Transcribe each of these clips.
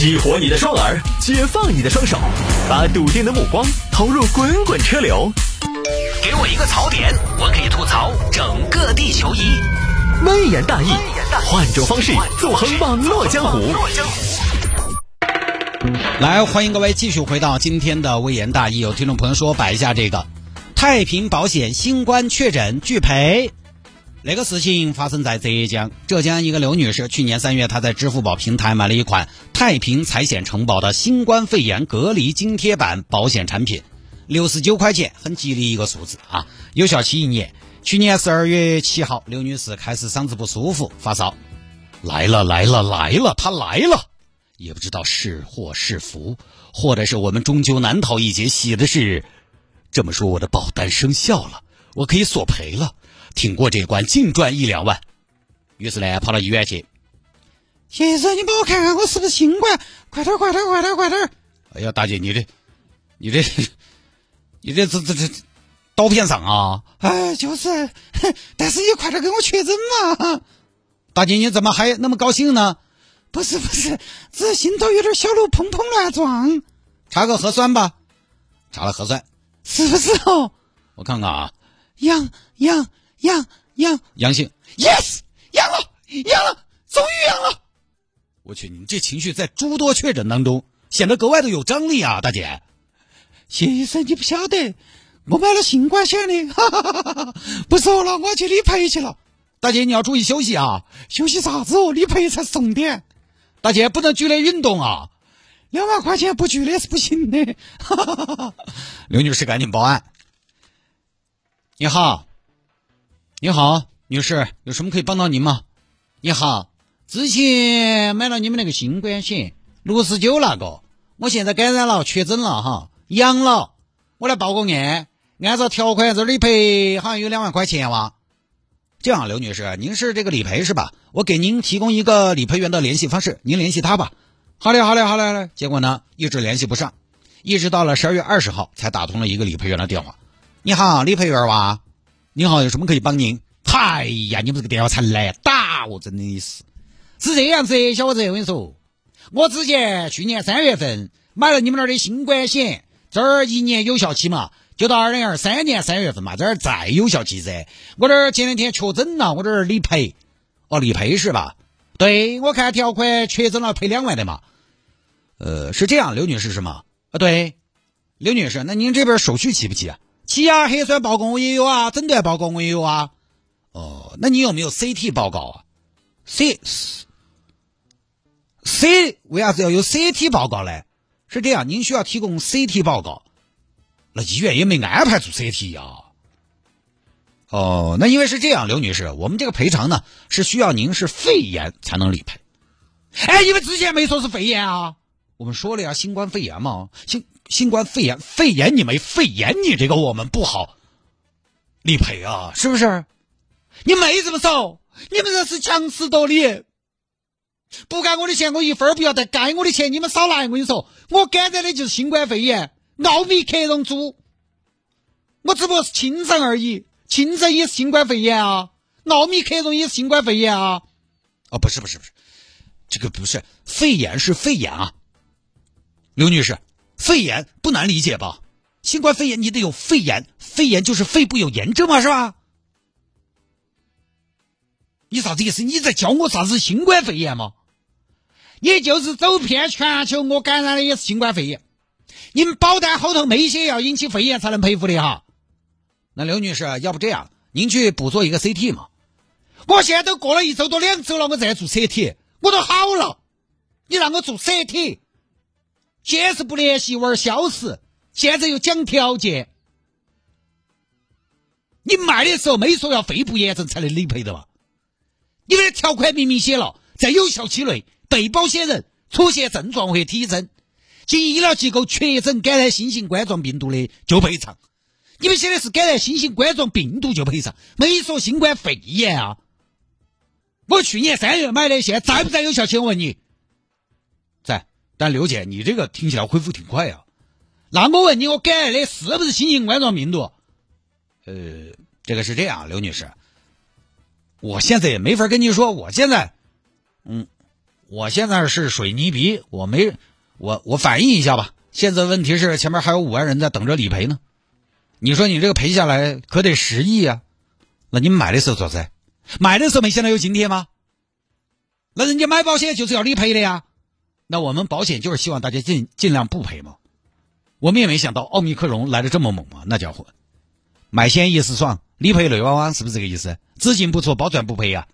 激活你的双耳，解放你的双手，把笃定的目光投入滚滚车流。给我一个槽点，我可以吐槽整个地球仪。微言大义，换种方式纵横网络江湖。来，欢迎各位继续回到今天的微言大义。有听众朋友说摆一下这个太平保险新冠确诊拒赔。那个事情发生在浙江，浙江一个刘女士，去年三月她在支付宝平台买了一款太平财险承保的新冠肺炎隔离津贴版保险产品，六十九块钱，很吉利一个数字啊，有效期一年。去年十二月七号，刘女士开始嗓子不舒服，发烧，来了来了来了，她来了，也不知道是祸是福，或者是我们终究难逃一劫。喜的是，这么说我的保单生效了，我可以索赔了。挺过这关，净赚一两万。于是呢，跑到医院去。先生，你帮我看看我是不是新冠？快点，快点，快点，快点！哎呀，大姐，你这，你这，你这这这这刀片上啊！哎，就是，但是你快点给我确诊嘛！大姐，你怎么还那么高兴呢？不是不是，只是心头有点小鹿砰砰乱撞。查个核酸吧。查了核酸，是不是哦？我看看啊，阳阳。阳阳阳性，yes，阳了，阳了，终于阳了！我去，你们这情绪在诸多确诊当中显得格外的有张力啊，大姐。谢医生，你不晓得，我买了新冠险的，哈哈哈哈不说了，我去理赔去了。大姐，你要注意休息啊，休息啥子哦？理赔才重点。大姐不能剧烈运动啊，两万块钱不剧烈是不行的。哈哈哈哈刘女士，赶紧报案。你好。你好，女士，有什么可以帮到您吗？你好，之前买了你们那个新冠险，六十九那个，我现在感染了，确诊了哈，阳了，我来报个案，按照条款这理赔好像有两万块钱哇。这样，刘女士，您是这个理赔是吧？我给您提供一个理赔员的联系方式，您联系他吧。好嘞，好嘞，好嘞，好嘞。结果呢，一直联系不上，一直到了十二月二十号才打通了一个理赔员的电话。你好，理赔员哇。你好，有什么可以帮您？哎呀，你们这个电话才来打，我真的是是这样子，小伙子，我跟你说，我之前去年三月份买了你们那儿的新冠险，这儿一年有效期嘛，就到二零二三年三月份嘛，这儿再有效期噻。我这儿前两天确诊了，我这儿理赔，哦，理赔是吧？对，我看条款确诊了赔两万的嘛。呃，是这样，刘女士是吗？啊，对，刘女士，那您这边手续齐不齐啊？齐啊，核酸报告我也有啊，诊断报告我也有啊。哦，那你有没有 CT 报告啊？C C 为啥子要有 CT 报告呢？是这样，您需要提供 CT 报告，那医院也没安排做 CT 呀。哦，那因为是这样，刘女士，我们这个赔偿呢是需要您是肺炎才能理赔。哎，你们之前没说是肺炎啊？我们说了呀，新冠肺炎嘛，新。新冠肺炎，肺炎你没肺炎，你这个我们不好理赔啊，是不是？你没这么说，你们这是强词夺理，不该我的钱我一分不要，但该我的钱你们少来。我跟你说，我感染的就是新冠肺炎，奥密克戎株，我只不过是轻症而已，轻症也是新冠肺炎啊，奥密克戎也是新冠肺炎啊。哦，不是不是不是，这个不是肺炎是肺炎啊，刘女士。肺炎不难理解吧？新冠肺炎你得有肺炎，肺炎就是肺部有炎症嘛，是吧？你啥子意思？你在教我啥子新冠肺炎吗？你就是走遍全球，我感染的也是新冠肺炎。你们保单后头没写要引起肺炎才能赔付的哈。那刘女士，要不这样，您去补做一个 CT 嘛？我现在都过了一周多两周了，我再做 CT，我都好了，你让我做 CT。先是不联系，玩消失，现在又讲条件。你卖的时候没说要肺部炎症才能理赔的吧？你们的条款明明写了，在有效期内，被保险人出现症状或体征，经医疗机构确诊感染新型冠状病毒的就赔偿。你们写的是感染新型冠状病毒就赔偿，没说新冠肺炎啊！我去年三月买的，现在在不在有效期？我问你。但刘姐，你这个听起来恢复挺快呀。那我问你，我感染的是不是新型冠状病毒？呃，这个是这样，刘女士，我现在也没法跟你说。我现在，嗯，我现在是水泥鼻，我没我我反映一下吧。现在问题是前面还有五万人在等着理赔呢。你说你这个赔下来可得十亿啊？那你买的时候做噻？买的时候没想到有津贴吗？那人家买保险就是要理赔的呀。那我们保险就是希望大家尽尽量不赔嘛。我们也没想到奥密克戎来的这么猛嘛，那家伙买险一时爽，理赔泪汪汪，是不是这个意思？资金不错，保赚不赔呀。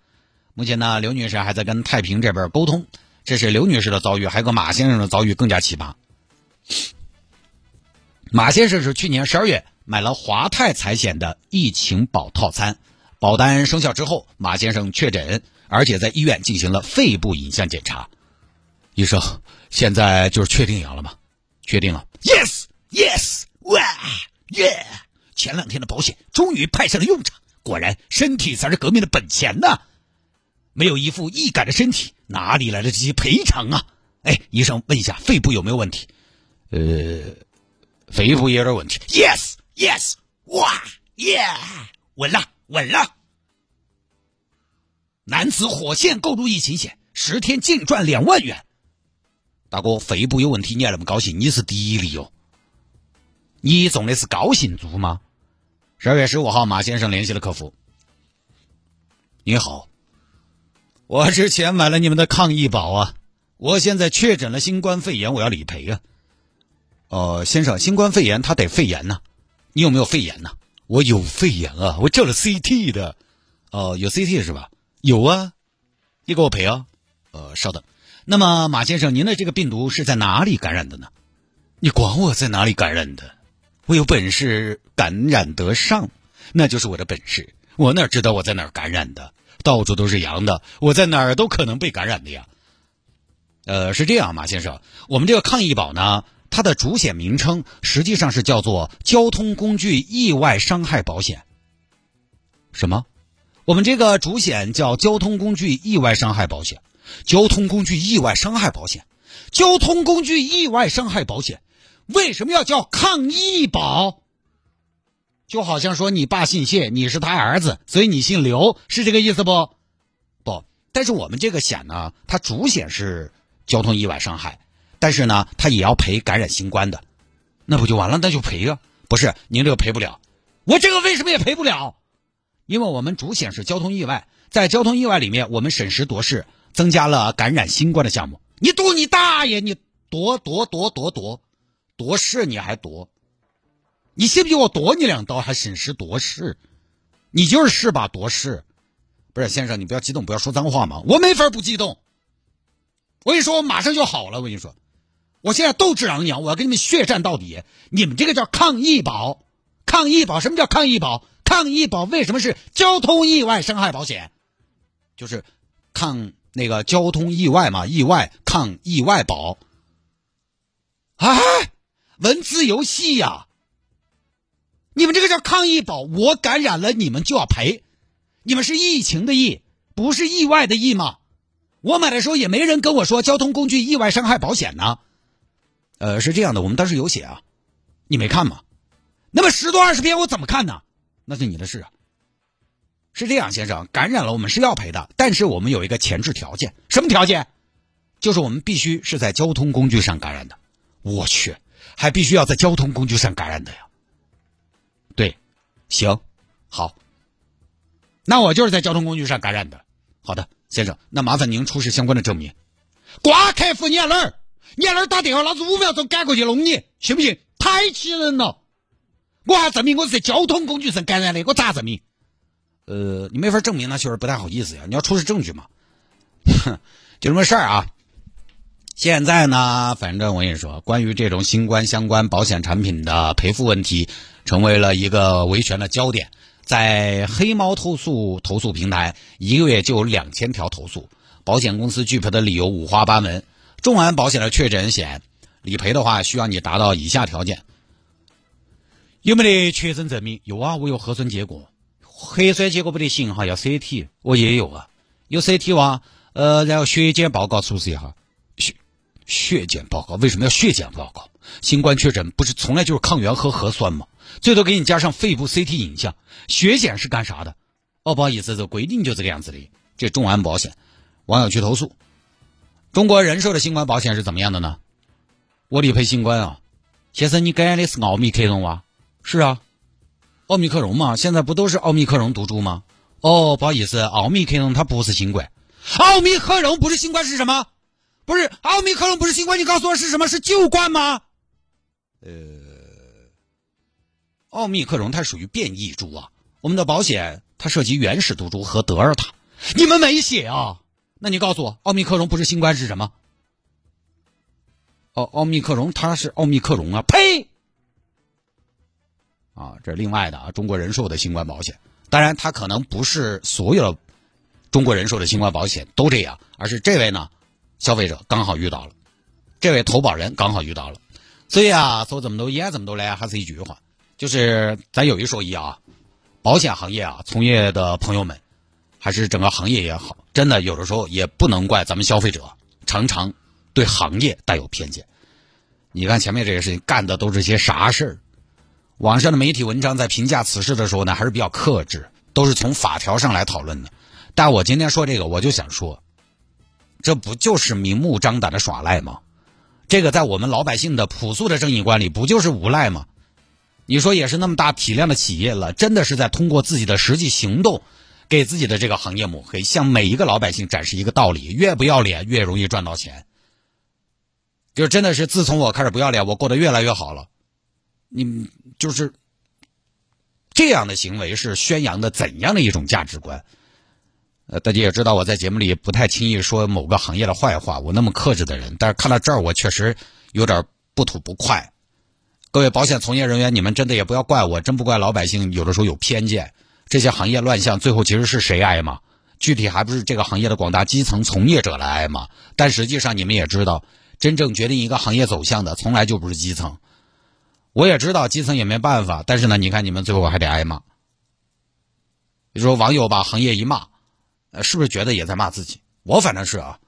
目前呢，刘女士还在跟太平这边沟通。这是刘女士的遭遇，还有个马先生的遭遇更加奇葩。马先生是去年十二月买了华泰财险的疫情保套餐，保单生效之后，马先生确诊，而且在医院进行了肺部影像检查。医生，现在就是确定阳了吗？确定了。Yes，Yes，哇耶！前两天的保险终于派上了用场，果然身体才是革命的本钱呐！没有一副易感的身体，哪里来的这些赔偿啊？哎，医生问一下，肺部有没有问题？呃，肺部也有点问题。Yes，Yes，哇耶，稳了，稳了！男子火线购入疫情险，十天净赚两万元。大哥，肺部有问题，你还那么高兴？你是第一例哦。你中的是高兴猪吗？十二月十五号，马先生联系了客服。你好。我之前买了你们的抗疫保啊，我现在确诊了新冠肺炎，我要理赔啊。哦，先生，新冠肺炎他得肺炎呐，你有没有肺炎呐？我有肺炎啊，我照了 CT 的。哦，有 CT 是吧？有啊，你给我赔啊。呃，稍等。那么马先生，您的这个病毒是在哪里感染的呢？你管我在哪里感染的？我有本事感染得上，那就是我的本事。我哪知道我在哪儿感染的？到处都是阳的，我在哪儿都可能被感染的呀。呃，是这样，马先生，我们这个抗疫保呢，它的主险名称实际上是叫做交通工具意外伤害保险。什么？我们这个主险叫交通工具意外伤害保险。交通工具意外伤害保险，交通工具意外伤害保险，为什么要叫抗疫保？就好像说你爸姓谢，你是他儿子，所以你姓刘，是这个意思不？不，但是我们这个险呢，它主险是交通意外伤害，但是呢，它也要赔感染新冠的，那不就完了？那就赔啊！不是，您这个赔不了，我这个为什么也赔不了？因为我们主险是交通意外，在交通意外里面，我们审时度势，增加了感染新冠的项目。你赌你大爷！你夺夺夺夺夺夺势，你还夺？你信不信我夺你两刀还审时度势？你就是是吧？夺势，不是先生，你不要激动，不要说脏话嘛。我没法不激动。我跟你说，我马上就好了。我跟你说，我现在斗志昂扬，我要跟你们血战到底。你们这个叫抗疫保，抗疫保什么叫抗疫保？抗疫保为什么是交通意外伤害保险？就是抗那个交通意外嘛，意外抗意外保。哎，文字游戏呀！你们这个叫抗疫保，我感染了，你们就要赔。你们是疫情的疫，不是意外的意吗？我买的时候也没人跟我说交通工具意外伤害保险呢。呃，是这样的，我们当时有写啊，你没看吗？那么十多二十篇我怎么看呢？那是你的事啊。是这样，先生，感染了我们是要赔的，但是我们有一个前置条件，什么条件？就是我们必须是在交通工具上感染的。我去，还必须要在交通工具上感染的呀。对行，好，那我就是在交通工具上感染的。好的，先生，那麻烦您出示相关的证明。挂客服，你在哪儿？你在哪儿打电话？老子五秒钟赶过去弄你，信不信？太气人了！我还证明我是在交通工具上感染的，我咋证明？呃，你没法证明，那确实不太好意思呀。你要出示证据嘛。哼，就这么事儿啊。现在呢，反正我跟你说，关于这种新冠相关保险产品的赔付问题，成为了一个维权的焦点。在黑猫投诉投诉平台，一个月就有两千条投诉，保险公司拒赔的理由五花八门。众安保险的确诊险理赔的话，需要你达到以下条件：有没得确诊证明？有啊，我有核酸结果。核酸结果不得行哈，要 CT，我也有啊，有 CT 哇。呃，然后血检报告出示一下。血血检报告为什么要血检报告？新冠确诊不是从来就是抗原和核酸吗？最多给你加上肺部 CT 影像。血检是干啥的？哦，不好意思，这规定就这个样子的。这众安保险网友去投诉，中国人寿的新冠保险是怎么样的呢？我理赔新冠啊，先生，你感染的是奥密克戎哇？是啊，奥密克戎嘛，现在不都是奥密克戎毒株吗？哦，不好意思，奥密克戎它不是新冠，奥密克戎不是新冠是什么？不是奥密克戎不是新冠，你告诉我是什么？是旧冠吗？呃，奥密克戎它属于变异株啊，我们的保险它涉及原始毒株和德尔塔，你们没写啊？那你告诉我，奥密克戎不是新冠是什么？奥奥密克戎它是奥密克戎啊！呸！啊，这是另外的啊，中国人寿的新冠保险。当然，它可能不是所有的中国人寿的新冠保险都这样，而是这位呢，消费者刚好遇到了，这位投保人刚好遇到了。所以啊，说这么多演这么多呢，还是一句话，就是咱有一说一啊，保险行业啊，从业的朋友们，还是整个行业也好，真的有的时候也不能怪咱们消费者，常常对行业带有偏见。你看前面这些事情干的都是些啥事儿？网上的媒体文章在评价此事的时候呢，还是比较克制，都是从法条上来讨论的。但我今天说这个，我就想说，这不就是明目张胆的耍赖吗？这个在我们老百姓的朴素的正义观里，不就是无赖吗？你说也是那么大体量的企业了，真的是在通过自己的实际行动，给自己的这个行业抹黑，向每一个老百姓展示一个道理：越不要脸，越容易赚到钱。就真的是自从我开始不要脸，我过得越来越好了。你就是这样的行为是宣扬的怎样的一种价值观？呃，大家也知道我在节目里不太轻易说某个行业的坏话，我那么克制的人，但是看到这儿我确实有点不吐不快。各位保险从业人员，你们真的也不要怪我，真不怪老百姓，有的时候有偏见。这些行业乱象，最后其实是谁挨吗？具体还不是这个行业的广大基层从业者来挨吗？但实际上你们也知道，真正决定一个行业走向的，从来就不是基层。我也知道基层也没办法，但是呢，你看你们最后还得挨骂。你说网友把行业一骂，呃，是不是觉得也在骂自己？我反正是啊。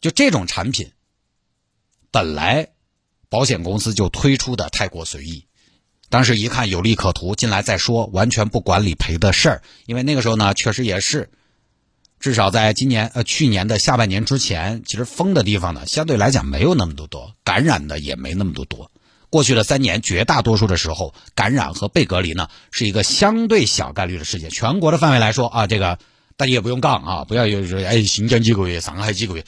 就这种产品，本来保险公司就推出的太过随意，当时一看有利可图，进来再说，完全不管理赔的事儿。因为那个时候呢，确实也是，至少在今年呃去年的下半年之前，其实封的地方呢，相对来讲没有那么多多，感染的也没那么多多。过去的三年，绝大多数的时候，感染和被隔离呢是一个相对小概率的事件。全国的范围来说啊，这个大家也不用杠啊，不要有说哎，新疆几个月，上海几个月，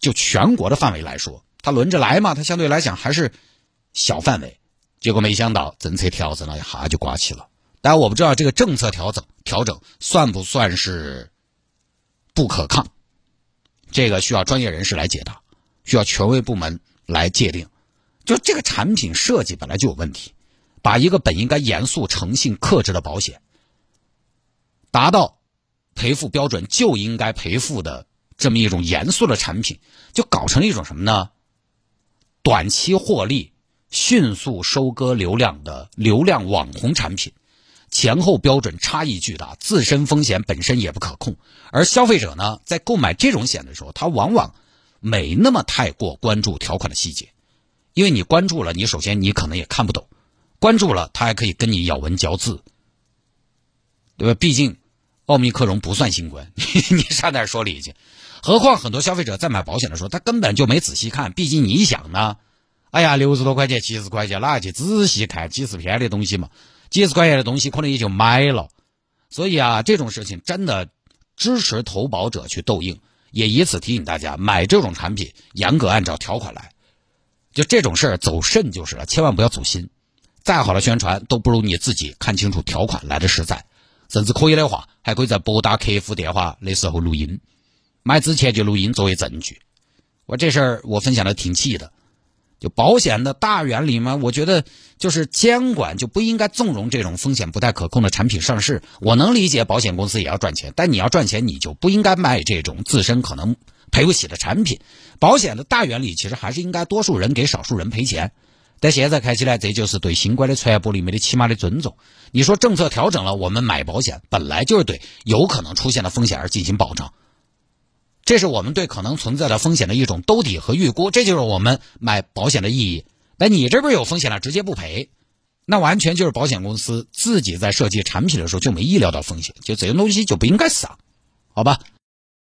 就全国的范围来说，它轮着来嘛，它相对来讲还是小范围。结果没想到政策调整了一下就刮起了。但我不知道这个政策调整调整算不算是不可抗，这个需要专业人士来解答，需要权威部门来界定。就这个产品设计本来就有问题，把一个本应该严肃、诚信、克制的保险，达到赔付标准就应该赔付的这么一种严肃的产品，就搞成了一种什么呢？短期获利、迅速收割流量的流量网红产品，前后标准差异巨大，自身风险本身也不可控。而消费者呢，在购买这种险的时候，他往往没那么太过关注条款的细节。因为你关注了，你首先你可能也看不懂；关注了，他还可以跟你咬文嚼字，对吧？毕竟奥密克戎不算新冠，你差点说理去。何况很多消费者在买保险的时候，他根本就没仔细看。毕竟你想呢，哎呀，六十多块钱、七十块钱，哪去仔细看几十篇的东西嘛？几十块钱的东西可能也就买了。所以啊，这种事情真的支持投保者去斗硬，也以此提醒大家，买这种产品严格按照条款来。就这种事儿走肾就是了，千万不要走心。再好的宣传都不如你自己看清楚条款来的实在。甚至可以的话，还可以在拨打客服电话的时候录音，买之前就录音作为证据。我这事儿我分享的挺气的。就保险的大原理嘛，我觉得就是监管就不应该纵容这种风险不太可控的产品上市。我能理解保险公司也要赚钱，但你要赚钱，你就不应该卖这种自身可能。赔不起的产品，保险的大原理其实还是应该多数人给少数人赔钱。但现在看起来，这就是对新冠的传播里面的起码的尊重。你说政策调整了，我们买保险本来就是对有可能出现的风险而进行保障，这是我们对可能存在的风险的一种兜底和预估，这就是我们买保险的意义。那你这边有风险了，直接不赔，那完全就是保险公司自己在设计产品的时候就没意料到风险，就这些东西就不应该上，好吧？